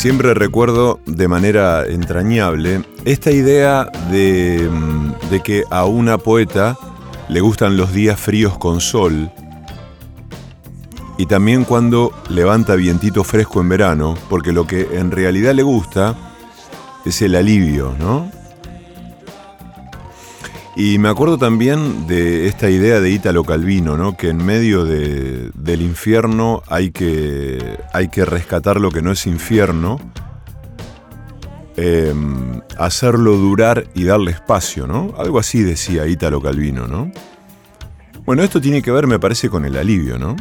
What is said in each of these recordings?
Siempre recuerdo de manera entrañable esta idea de, mm, de que a una poeta le gustan los días fríos con sol y también cuando levanta vientito fresco en verano, porque lo que en realidad le gusta es el alivio, ¿no? Y me acuerdo también de esta idea de Ítalo Calvino, ¿no? que en medio del infierno hay que, hay que rescatar lo que no es infierno, em, hacerlo durar y darle espacio, ¿no? Algo así decía Ítalo Calvino, ¿no? Bueno, esto tiene que ver, me parece, con el alivio, ¿no?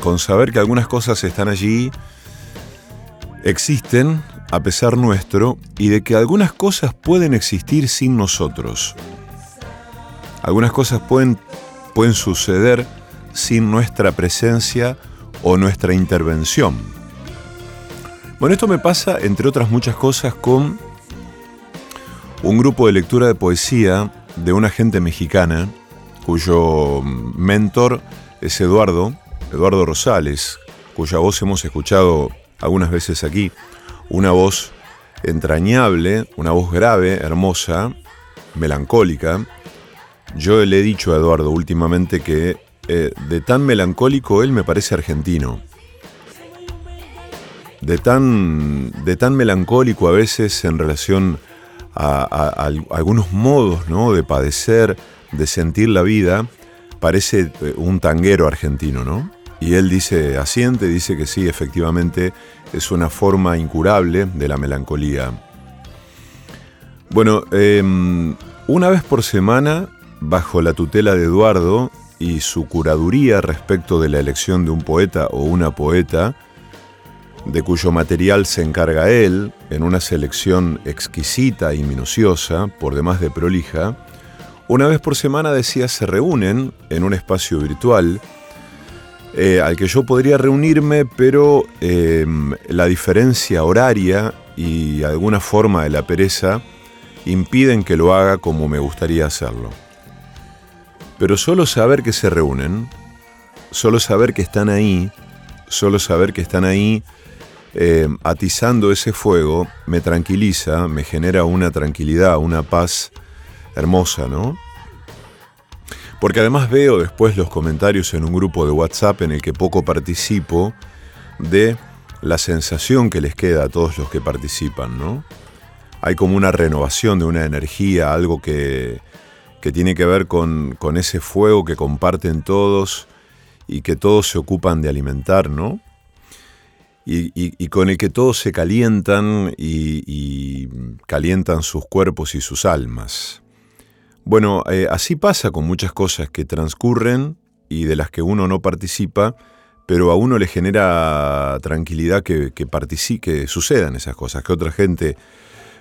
Con saber que algunas cosas están allí, existen a pesar nuestro, y de que algunas cosas pueden existir sin nosotros. Algunas cosas pueden, pueden suceder sin nuestra presencia o nuestra intervención. Bueno, esto me pasa, entre otras muchas cosas, con un grupo de lectura de poesía de una gente mexicana, cuyo mentor es Eduardo, Eduardo Rosales, cuya voz hemos escuchado algunas veces aquí, una voz entrañable, una voz grave, hermosa, melancólica, yo le he dicho a Eduardo últimamente que eh, de tan melancólico él me parece argentino. De tan, de tan melancólico a veces en relación a, algunos modos ¿no? de padecer, de sentir la vida, parece eh, un tanguero argentino, ¿no? Y él dice, asiente, dice que sí, efectivamente es una forma incurable de la melancolía. Bueno, em, una vez por semana bajo la tutela de Eduardo y su curaduría respecto de la elección de un poeta o una poeta, de cuyo material se encarga él en una selección exquisita y minuciosa, por demás de prolija, una vez por semana decía se reúnen en un espacio virtual eh, al que yo podría reunirme, pero em, la diferencia horaria y alguna forma de la pereza impiden que lo haga como me gustaría hacerlo. Pero solo saber que se reúnen, solo saber que están ahí, solo saber que están ahí eh, atizando ese fuego, me tranquiliza, me genera una tranquilidad, una paz hermosa, ¿no? Porque además veo después los comentarios en un grupo de WhatsApp en el que poco participo de la sensación que les queda a todos los que participan, ¿no? Hay como una renovación de una energía, algo que, que tiene que ver con, ese fuego que comparten todos y que todos se ocupan de alimentar, ¿no? Y, con el que todos se calientan y, calientan sus cuerpos y sus almas. Bueno, eh, así pasa con muchas cosas que transcurren y de las que uno no participa, pero a uno le genera tranquilidad que, que, que sucedan esas cosas, que otra gente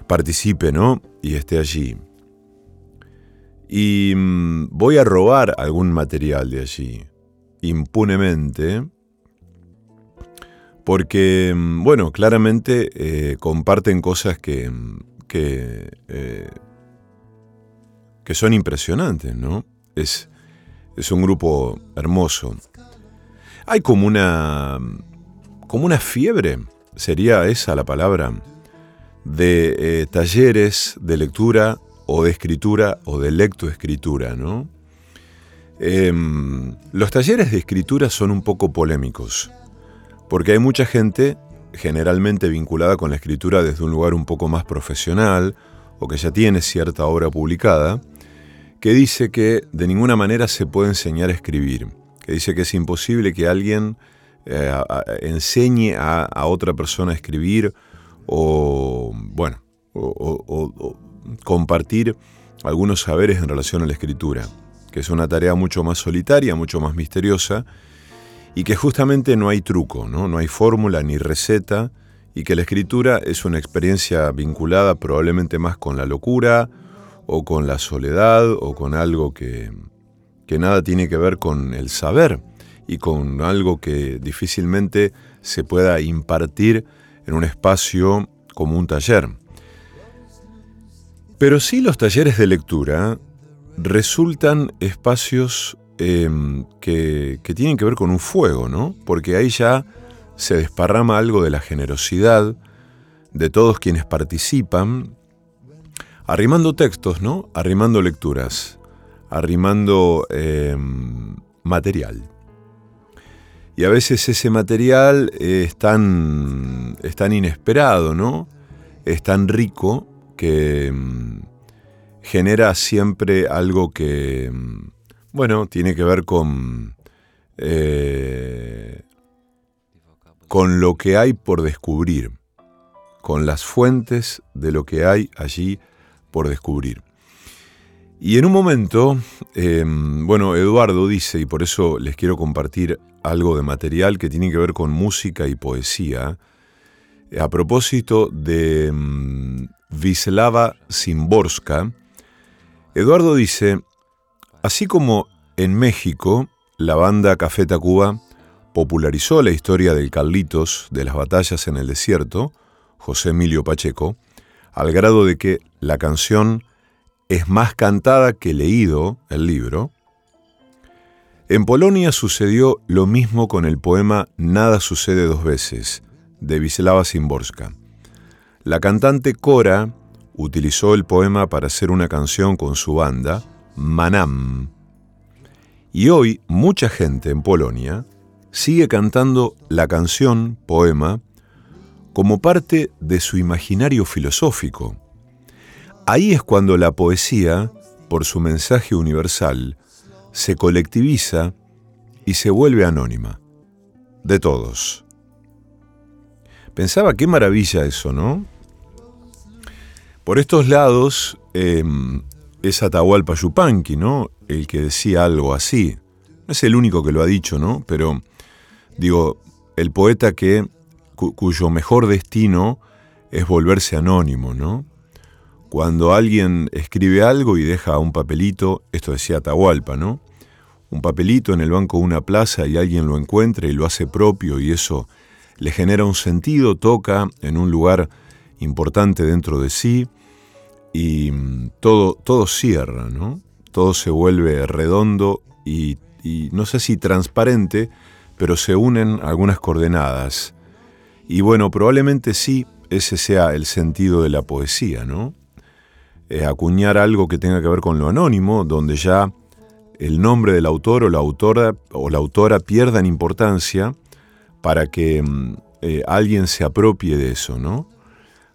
participe, ¿no? Y esté allí y mm, voy a robar algún material de allí, impunemente, porque, mm, bueno, claramente eh, comparten cosas que, mm, que, eh, que, son impresionantes, ¿no? Es, es un grupo hermoso. Hay como una, como una fiebre, sería esa la palabra, de eh, talleres de lectura o de escritura o de lectoescritura, ¿no? Em, los talleres de escritura son un poco polémicos, porque hay mucha gente, generalmente vinculada con la escritura desde un lugar un poco más profesional, o que ya tiene cierta obra publicada, que dice que de ninguna manera se puede enseñar a escribir, que dice que es imposible que alguien eh, enseñe a, otra persona a escribir, o, bueno, o compartir algunos saberes en relación a la escritura, que es una tarea mucho más solitaria, mucho más misteriosa, y que justamente no hay truco, no, no hay fórmula ni receta, y que la escritura es una experiencia vinculada probablemente más con la locura, o con la soledad, o con algo que, que nada tiene que ver con el saber, y con algo que difícilmente se pueda impartir en un espacio como un taller. Pero sí los talleres de lectura resultan espacios em, que, tienen que ver con un fuego, ¿no? Porque ahí ya se desparrama algo de la generosidad, de todos quienes participan, arrimando textos, ¿no? Arrimando lecturas, arrimando em, material. Y a veces ese material es tan, es tan inesperado, ¿no? Es tan rico que em, genera siempre algo que, em, bueno, tiene que ver con, eh, con lo que hay por descubrir, con las fuentes de lo que hay allí por descubrir. Y en un momento, em, bueno, Eduardo dice, y por eso les quiero compartir algo de material que tiene que ver con música y poesía, a propósito de um, Wisława Szymborska, Eduardo dice, así como en México la banda Café Tacuba popularizó la historia del Carlitos de las batallas en el desierto, José Emilio Pacheco, al grado de que la canción es más cantada que leído el libro, en Polonia sucedió lo mismo con el poema Nada sucede dos veces, de Wisława Szymborska. La cantante Cora utilizó el poema para hacer una canción con su banda, Manam. Y hoy mucha gente en Polonia sigue cantando la canción, poema, como parte de su imaginario filosófico. Ahí es cuando la poesía, por su mensaje universal, se colectiviza y se vuelve anónima, de todos. Pensaba qué maravilla eso, ¿no? Por estos lados em, es Atahualpa Yupanqui, ¿no? El que decía algo así. No es el único que lo ha dicho, ¿no? Pero digo, el poeta que cuyo mejor destino es volverse anónimo, ¿no? Cuando alguien escribe algo y deja un papelito, esto decía Atahualpa, ¿no? Un papelito en el banco de una plaza y alguien lo encuentra y lo hace propio y eso le genera un sentido, toca en un lugar importante dentro de sí y mm, todo, todo cierra, ¿no? Todo se vuelve redondo y, no sé si transparente, pero se unen algunas coordenadas. Y bueno, probablemente sí, ese sea el sentido de la poesía, ¿no? Eh, acuñar algo que tenga que ver con lo anónimo, donde ya el nombre del autor o la autora o la autora pierdan importancia para que mm, eh, alguien se apropie de eso, ¿no?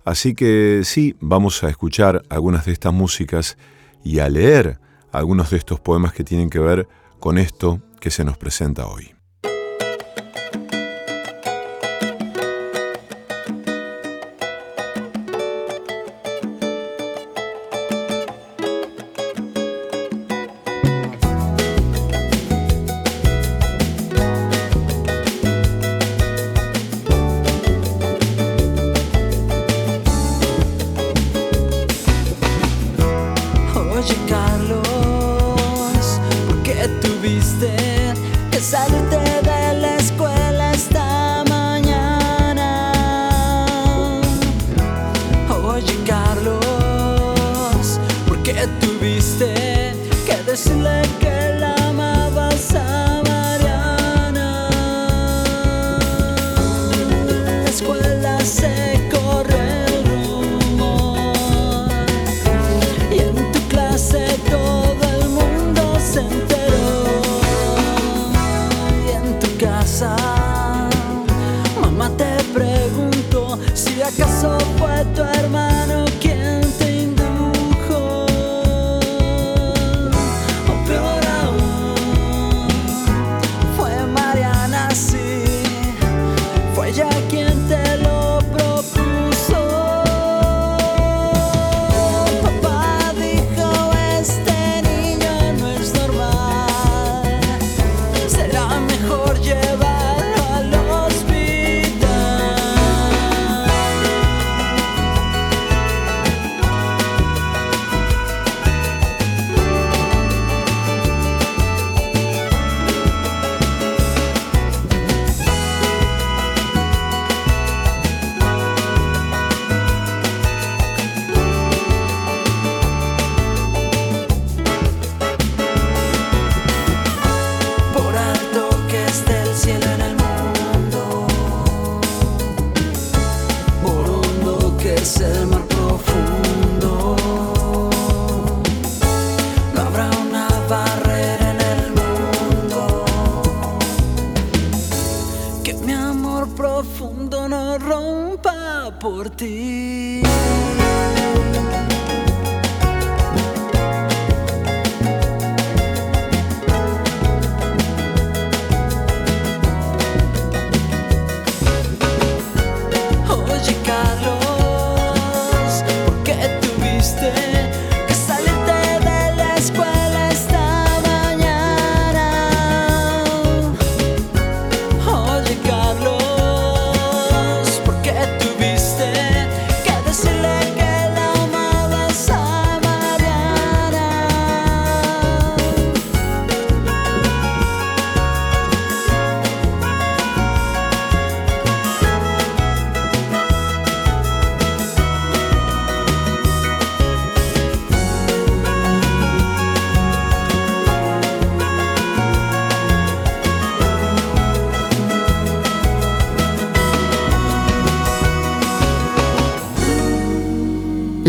Así que sí, vamos a escuchar algunas de estas músicas y a leer algunos de estos poemas que tienen que ver con esto que se nos presenta hoy.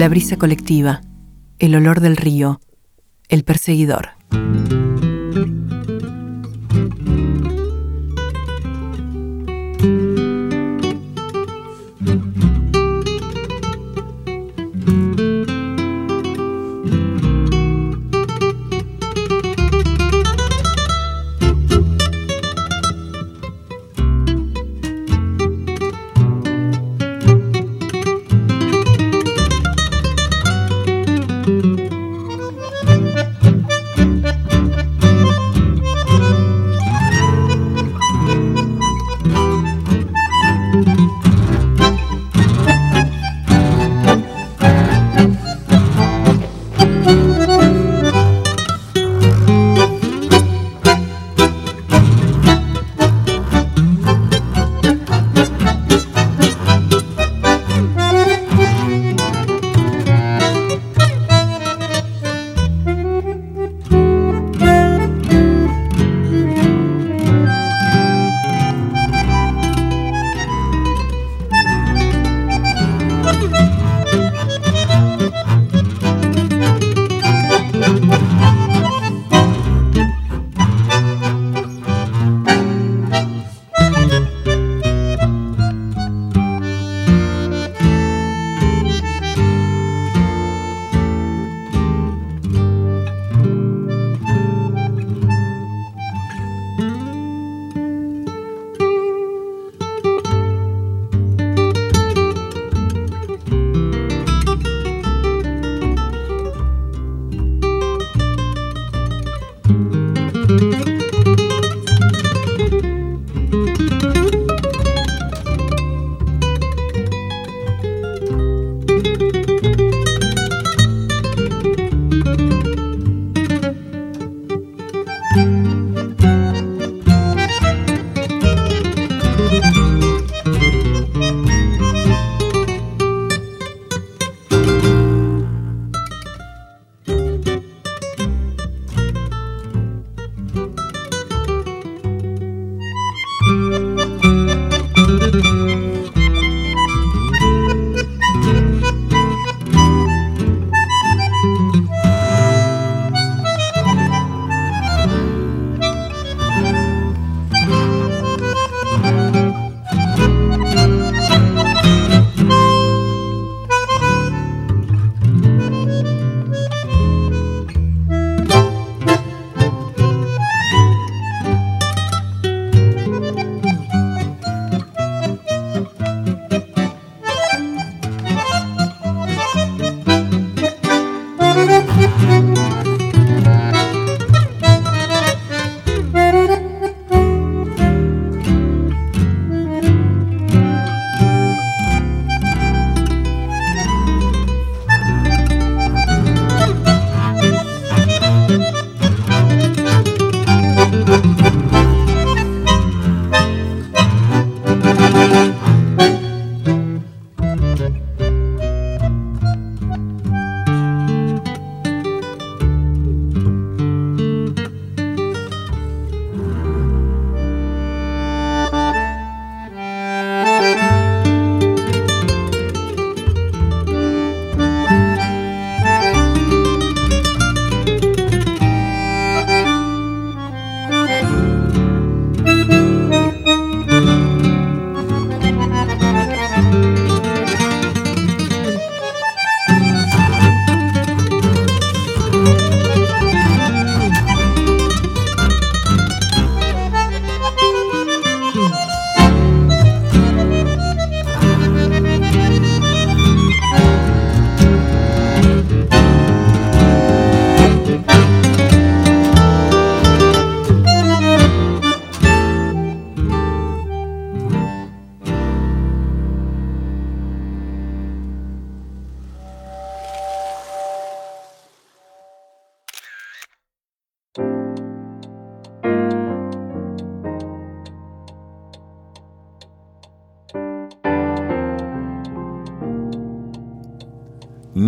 La brisa colectiva, el olor del río, el perseguidor.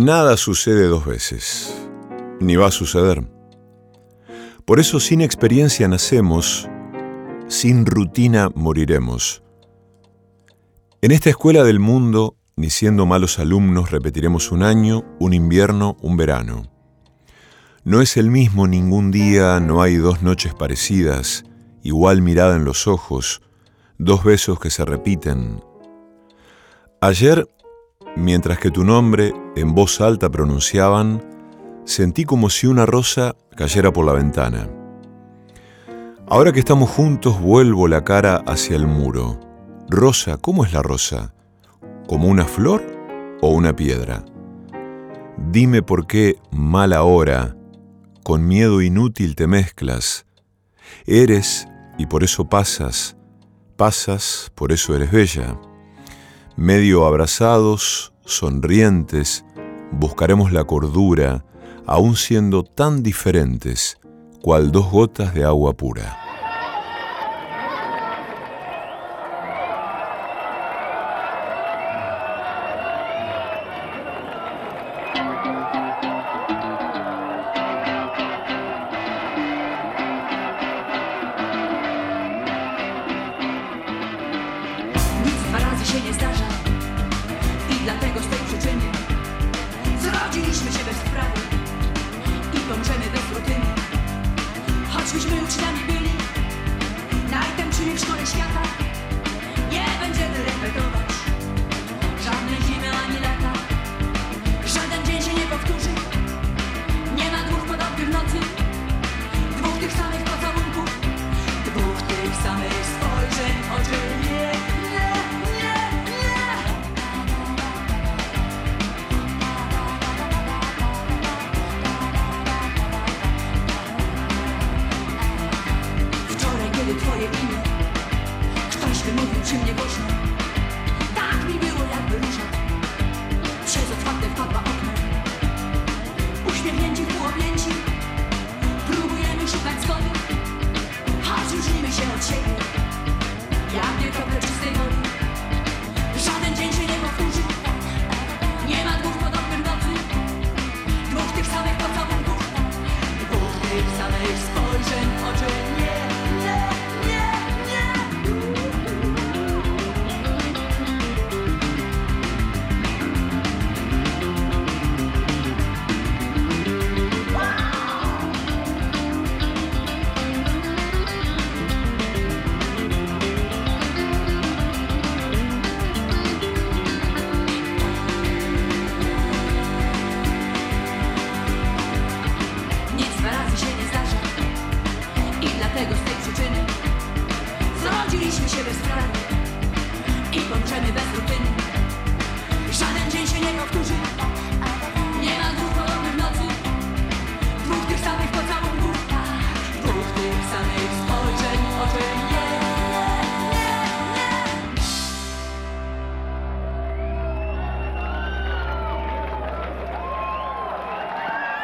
Nada sucede dos veces, ni va a suceder. Por eso sin experiencia nacemos, sin rutina moriremos. En esta escuela del mundo, ni siendo malos alumnos, repetiremos un año, un invierno, un verano. No es el mismo ningún día, no hay dos noches parecidas, igual mirada en los ojos, dos besos que se repiten. Ayer, mientras que tu nombre en voz alta pronunciaban, sentí como si una rosa cayera por la ventana. Ahora que estamos juntos, vuelvo la cara hacia el muro. Rosa, ¿cómo es la rosa? ¿Como una flor o una piedra? Dime por qué, mala hora, con miedo inútil te mezclas. Eres y por eso pasas, pasas, por eso eres bella. Medio abrazados, sonrientes, buscaremos la cordura, aun siendo tan diferentes, cual dos gotas de agua pura.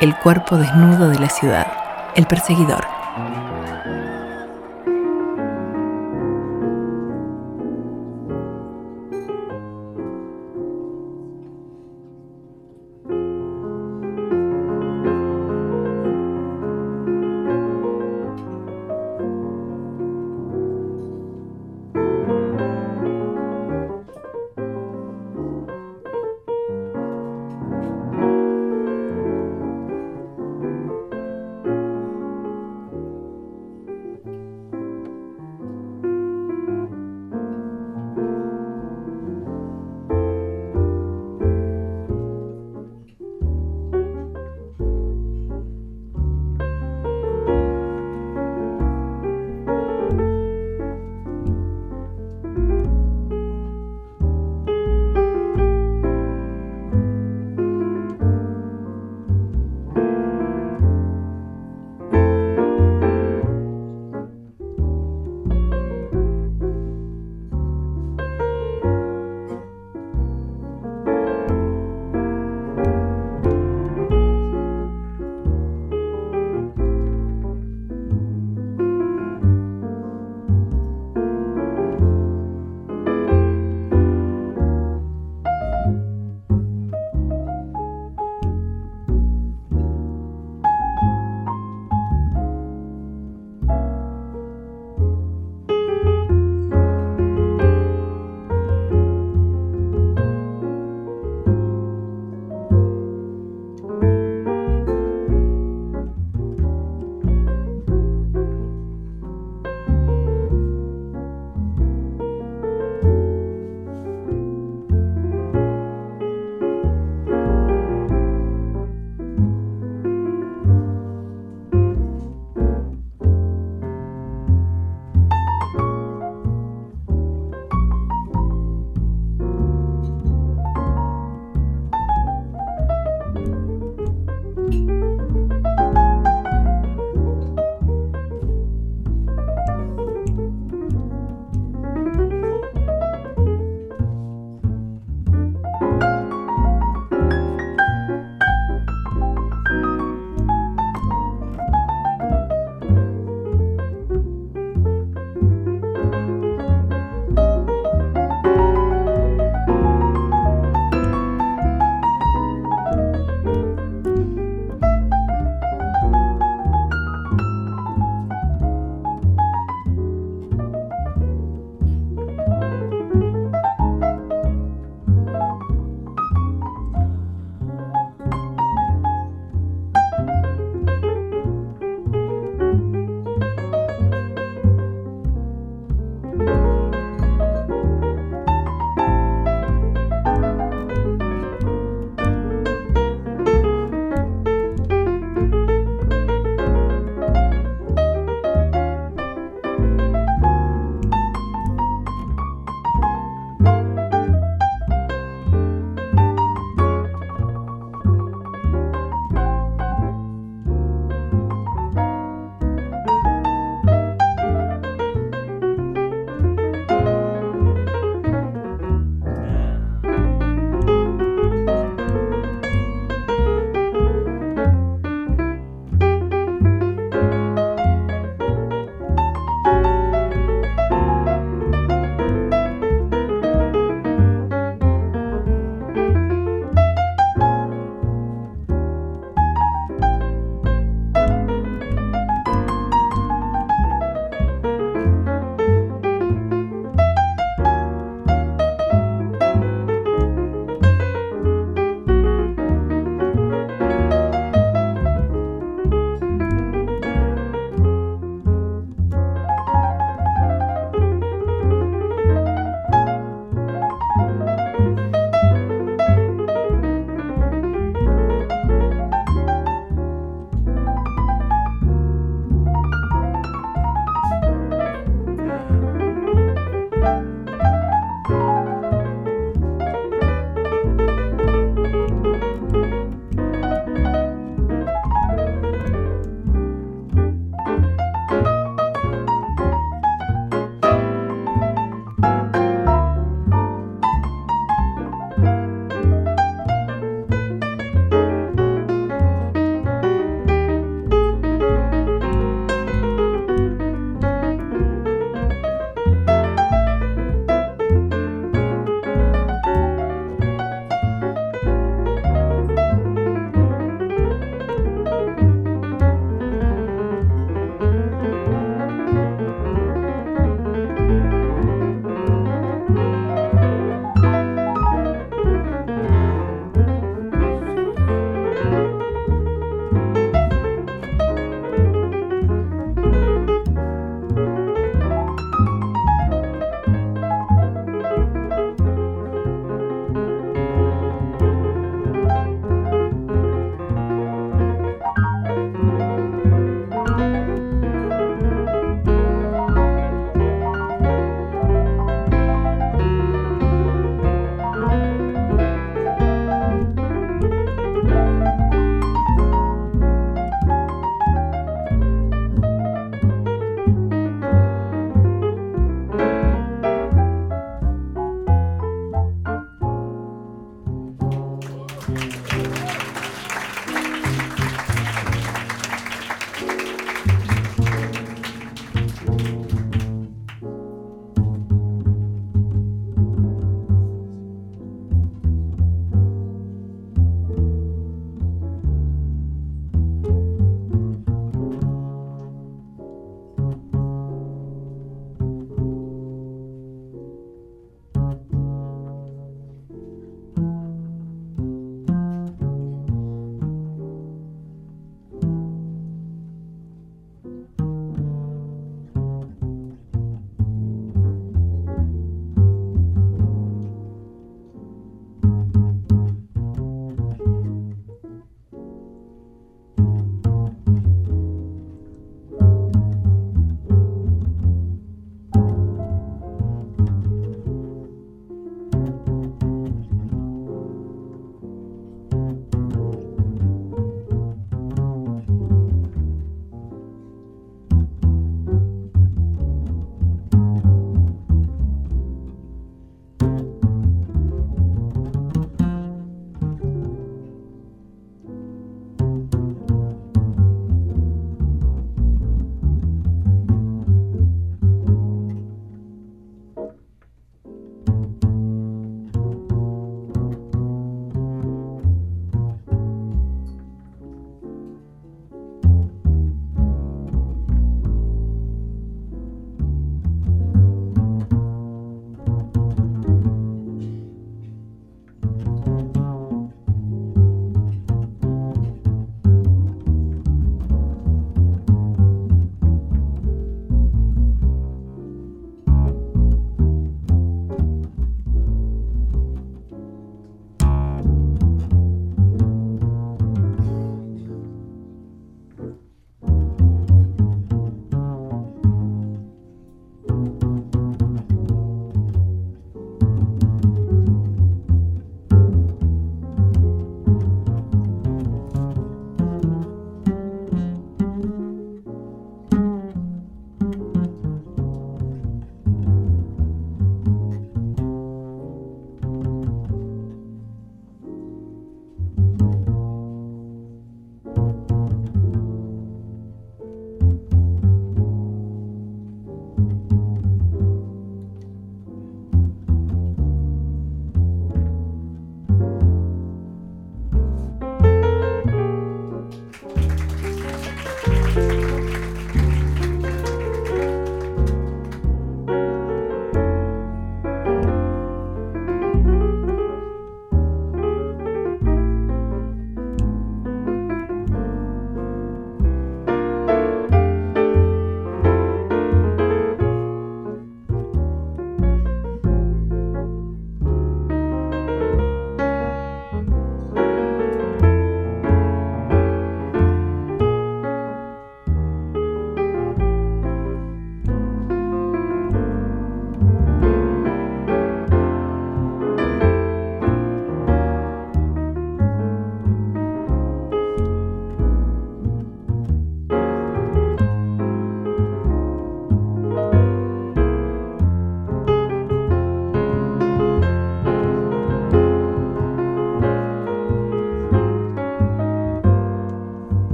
El cuerpo desnudo de la ciudad, el perseguidor.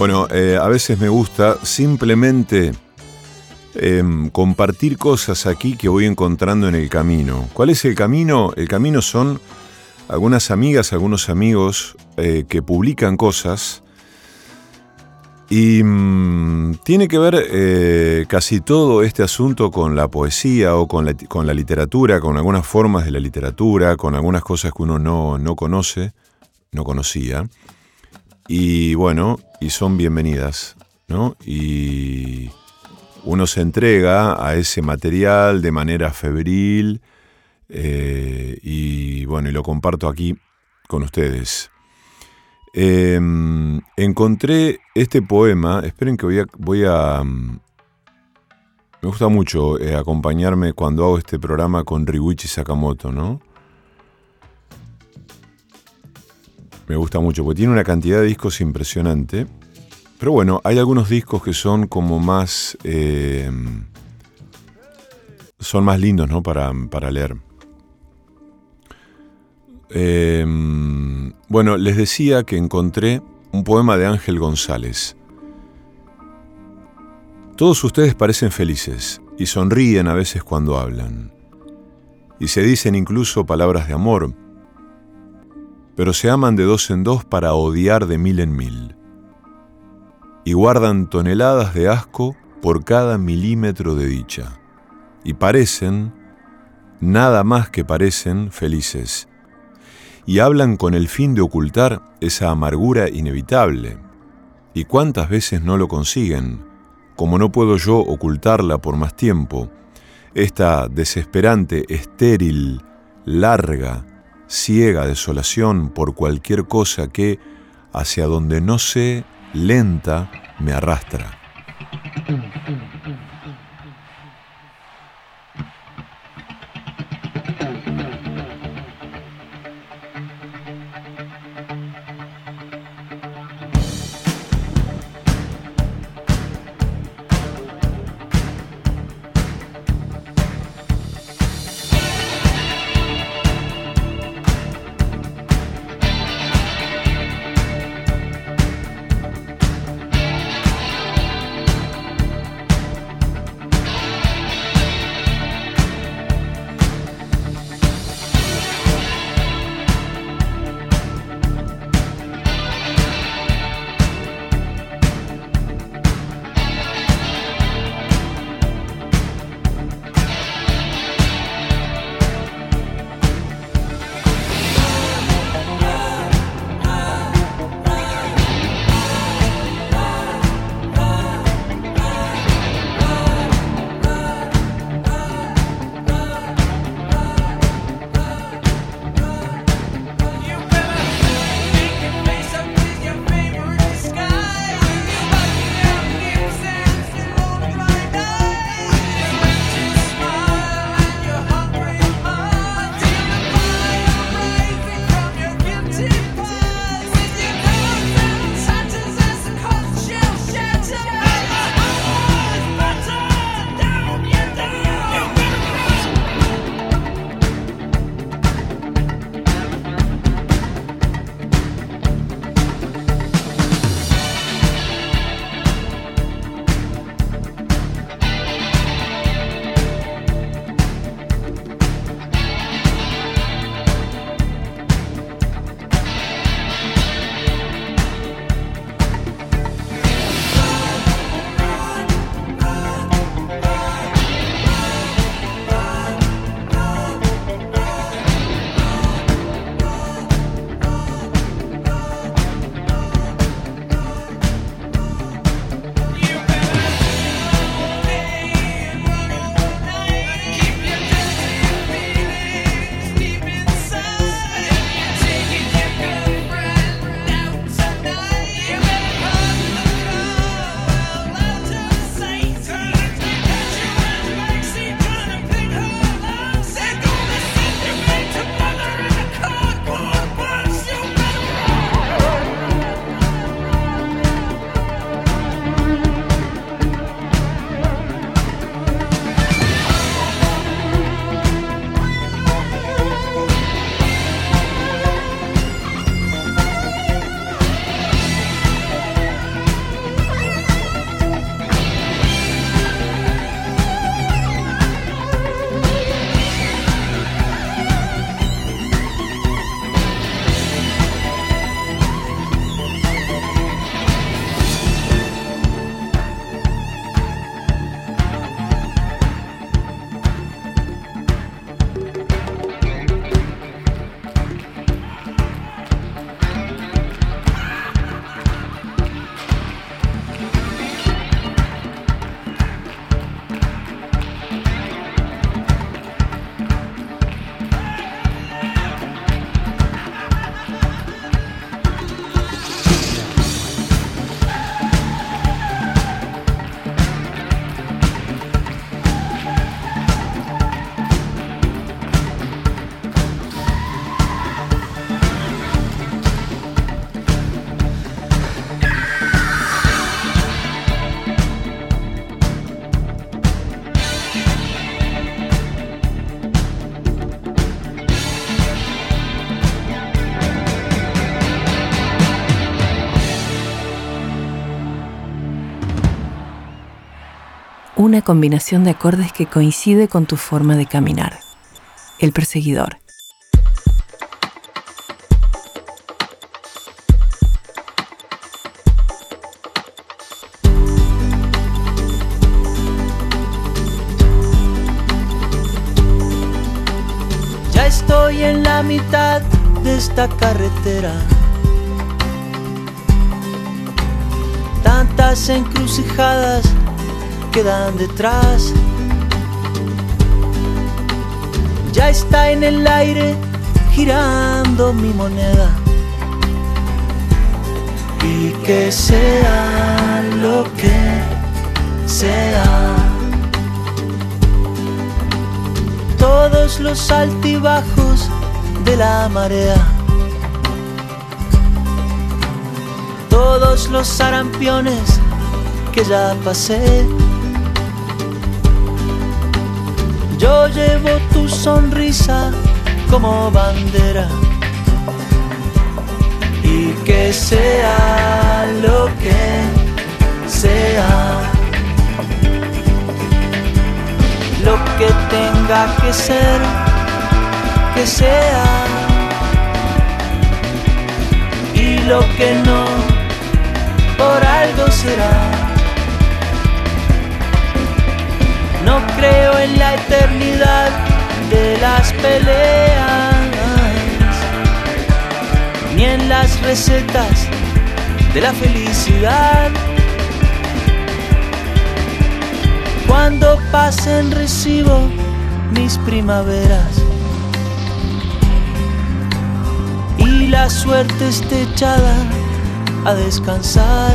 Bueno, eh, a veces me gusta simplemente em, compartir cosas aquí que voy encontrando en el camino. ¿Cuál es el camino? El camino son algunas amigas, algunos amigos eh, que publican cosas y mm, tiene que ver eh, casi todo este asunto con la poesía o con la, con la, literatura, con algunas formas de la literatura, con algunas cosas que uno no, no conoce, no conocía. Y bueno, y son bienvenidas, ¿no? Y uno se entrega a ese material de manera febril eh, y bueno, y lo comparto aquí con ustedes. Em, encontré este poema, esperen que voy a... Voy a mm, me gusta mucho eh, acompañarme cuando hago este programa con Ryuichi Sakamoto, ¿no? Me gusta mucho, porque tiene una cantidad de discos impresionante. Pero bueno, hay algunos discos que son como más... Eh, son más lindos, ¿no? Para, para leer. Eh, bueno, les decía que encontré un poema de Ángel González. Todos ustedes parecen felices y sonríen a veces cuando hablan. Y se dicen incluso palabras de amor pero se aman de dos en dos para odiar de mil en mil. Y guardan toneladas de asco por cada milímetro de dicha. Y parecen, nada más que parecen, felices. Y hablan con el fin de ocultar esa amargura inevitable. ¿Y cuántas veces no lo consiguen? Como no puedo yo ocultarla por más tiempo, esta desesperante, estéril, larga, ciega desolación por cualquier cosa que, hacia donde no sé, lenta, me arrastra. Una combinación de acordes que coincide con tu forma de caminar. El perseguidor. Ya estoy en la mitad de esta carretera. Tantas encrucijadas quedan detrás. Ya está en el aire girando mi moneda. Y que sea lo que sea. Todos los altibajos de la marea. Todos los sarampiones que ya pasé. Yo llevo tu sonrisa como bandera. Y que sea lo que sea. Lo que tenga que ser, que sea. Y lo que no, por algo será. No creo en la eternidad de las peleas, ni en las recetas de la felicidad. Cuando pasen recibo mis primaveras y la suerte esté echada a descansar.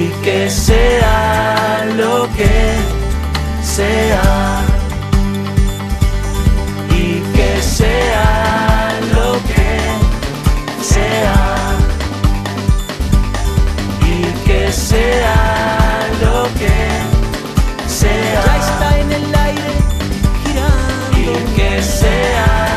y que sea lo que sea y que sea lo que sea y que sea lo que sea. Ya está en el aire girando. Y que sea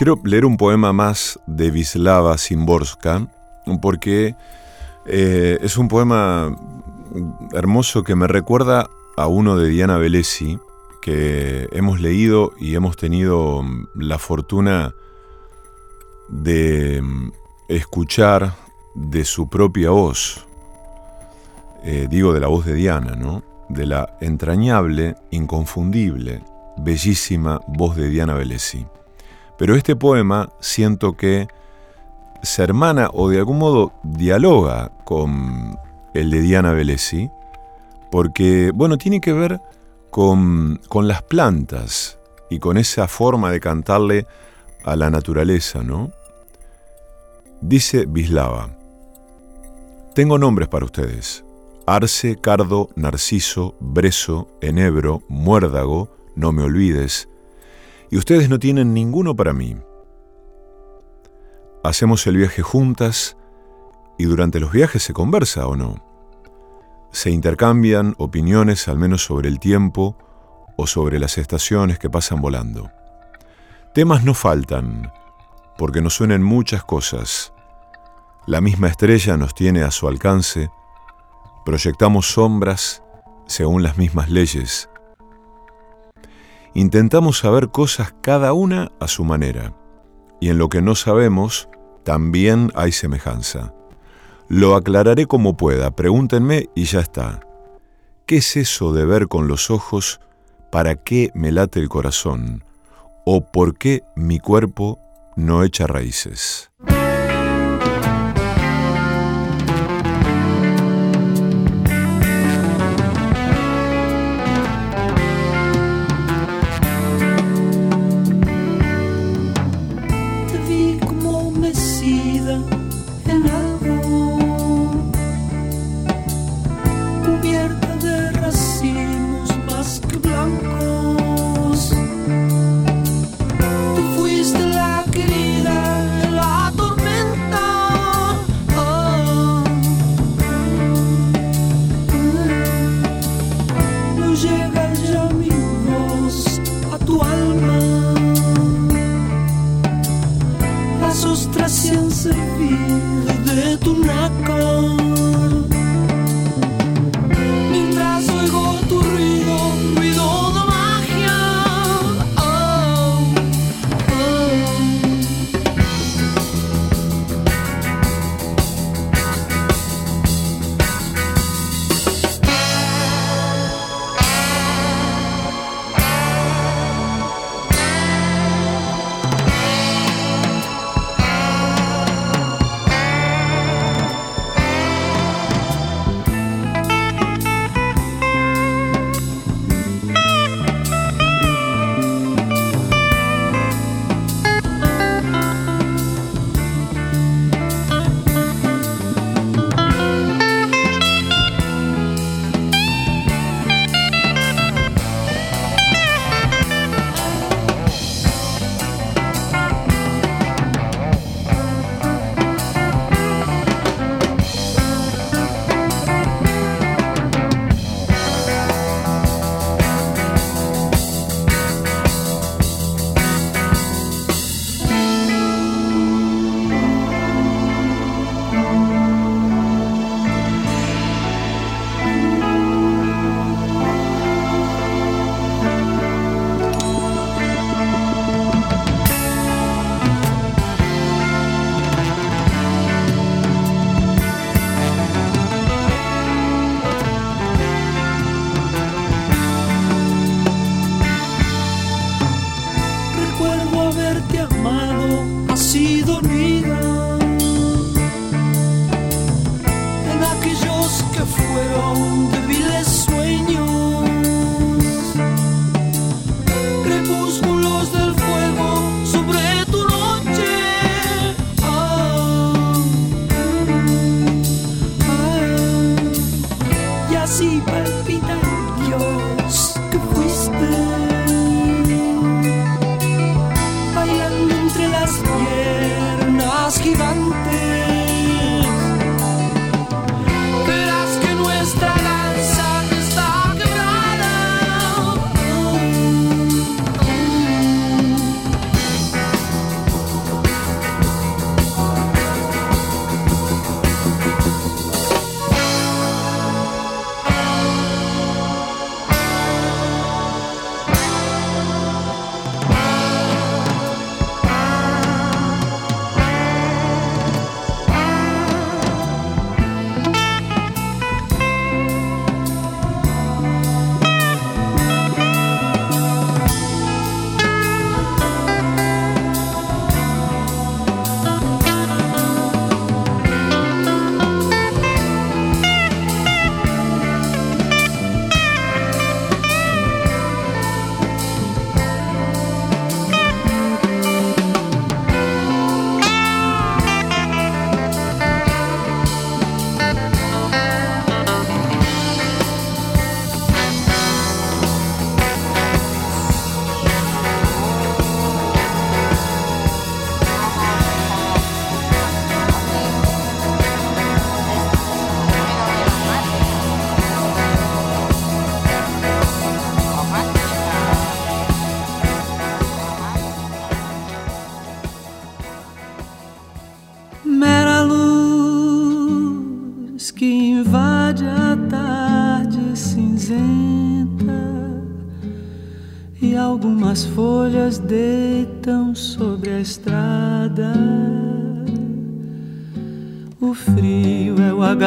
quiero leer un poema más de Vislava Szymborska, porque eh, es un poema hermoso que me recuerda a uno de Diana Velesi, que hemos leído y hemos tenido mm, la fortuna de mm, escuchar de su propia voz. Eh, digo de la voz de Diana, ¿no? De la entrañable, inconfundible, bellísima voz de Diana Velesi. Pero este poema siento que se hermana o de algún modo dialoga con el de Diana Velesi, porque, bueno, tiene que ver con, con las plantas y con esa forma de cantarle a la naturaleza, ¿no? Dice Bislava, tengo nombres para ustedes. Arce, cardo, narciso, brezo, enebro, muérdago, no me olvides, y ustedes no tienen ninguno para mí. Hacemos el viaje juntas y durante los viajes se conversa o no. Se intercambian opiniones al menos sobre el tiempo o sobre las estaciones que pasan volando. Temas no faltan, porque nos suenen muchas cosas. La misma estrella nos tiene a su alcance, proyectamos sombras según las mismas leyes. Intentamos saber cosas cada una a su manera, y en lo que no sabemos también hay semejanza. Lo aclararé como pueda, pregúntenme y ya está. ¿Qué es eso de ver con los ojos para qué me late el corazón o por qué mi cuerpo no echa raíces.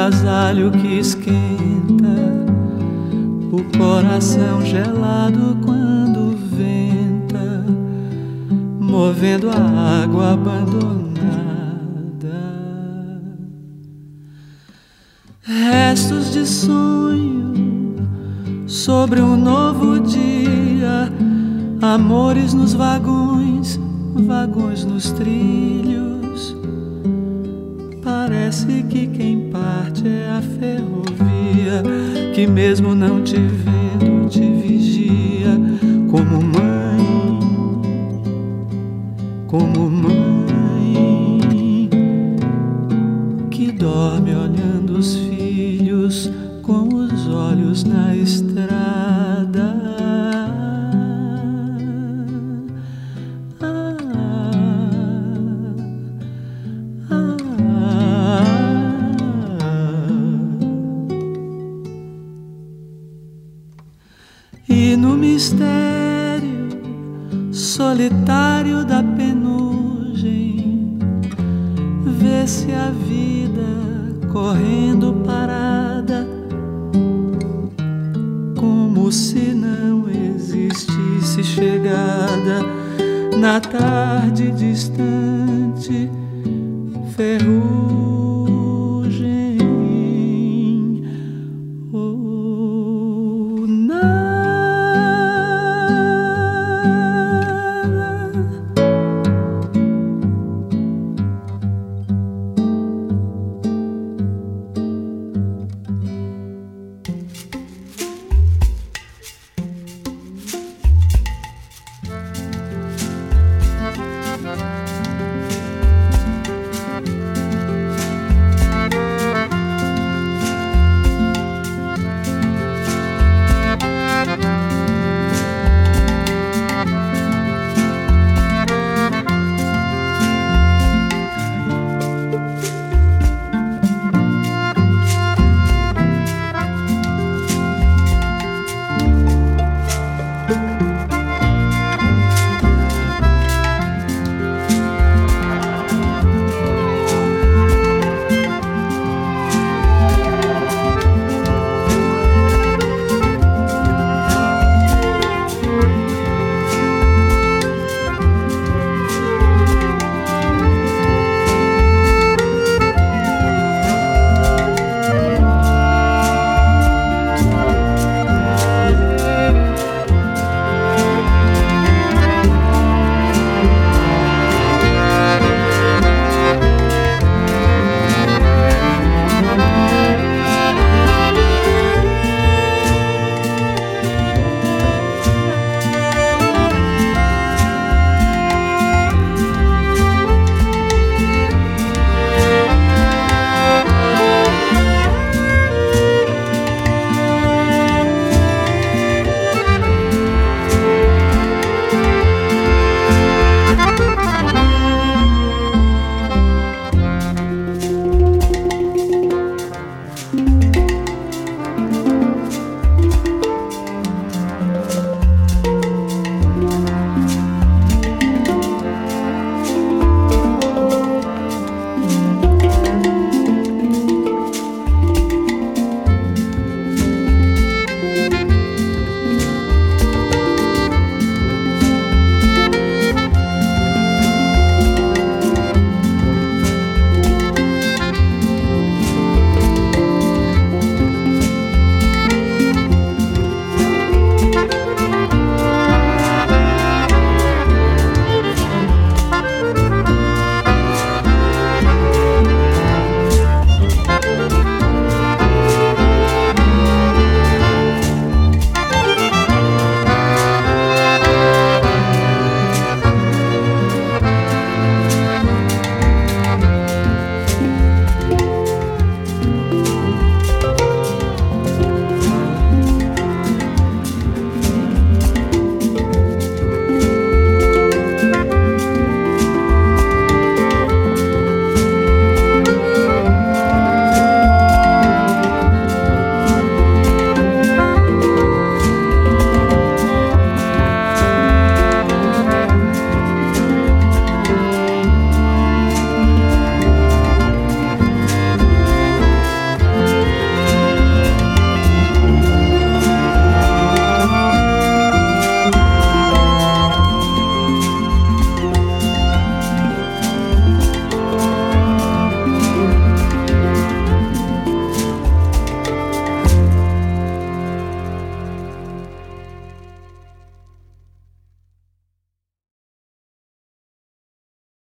Agasalho que esquenta o coração gelado quando venta, movendo a água abandonada. Restos de sonho sobre um novo dia, amores nos vagões, vagões nos trilhos Parece que quem parte é a ferrovia, que mesmo não te vendo te vigia como mãe, como mãe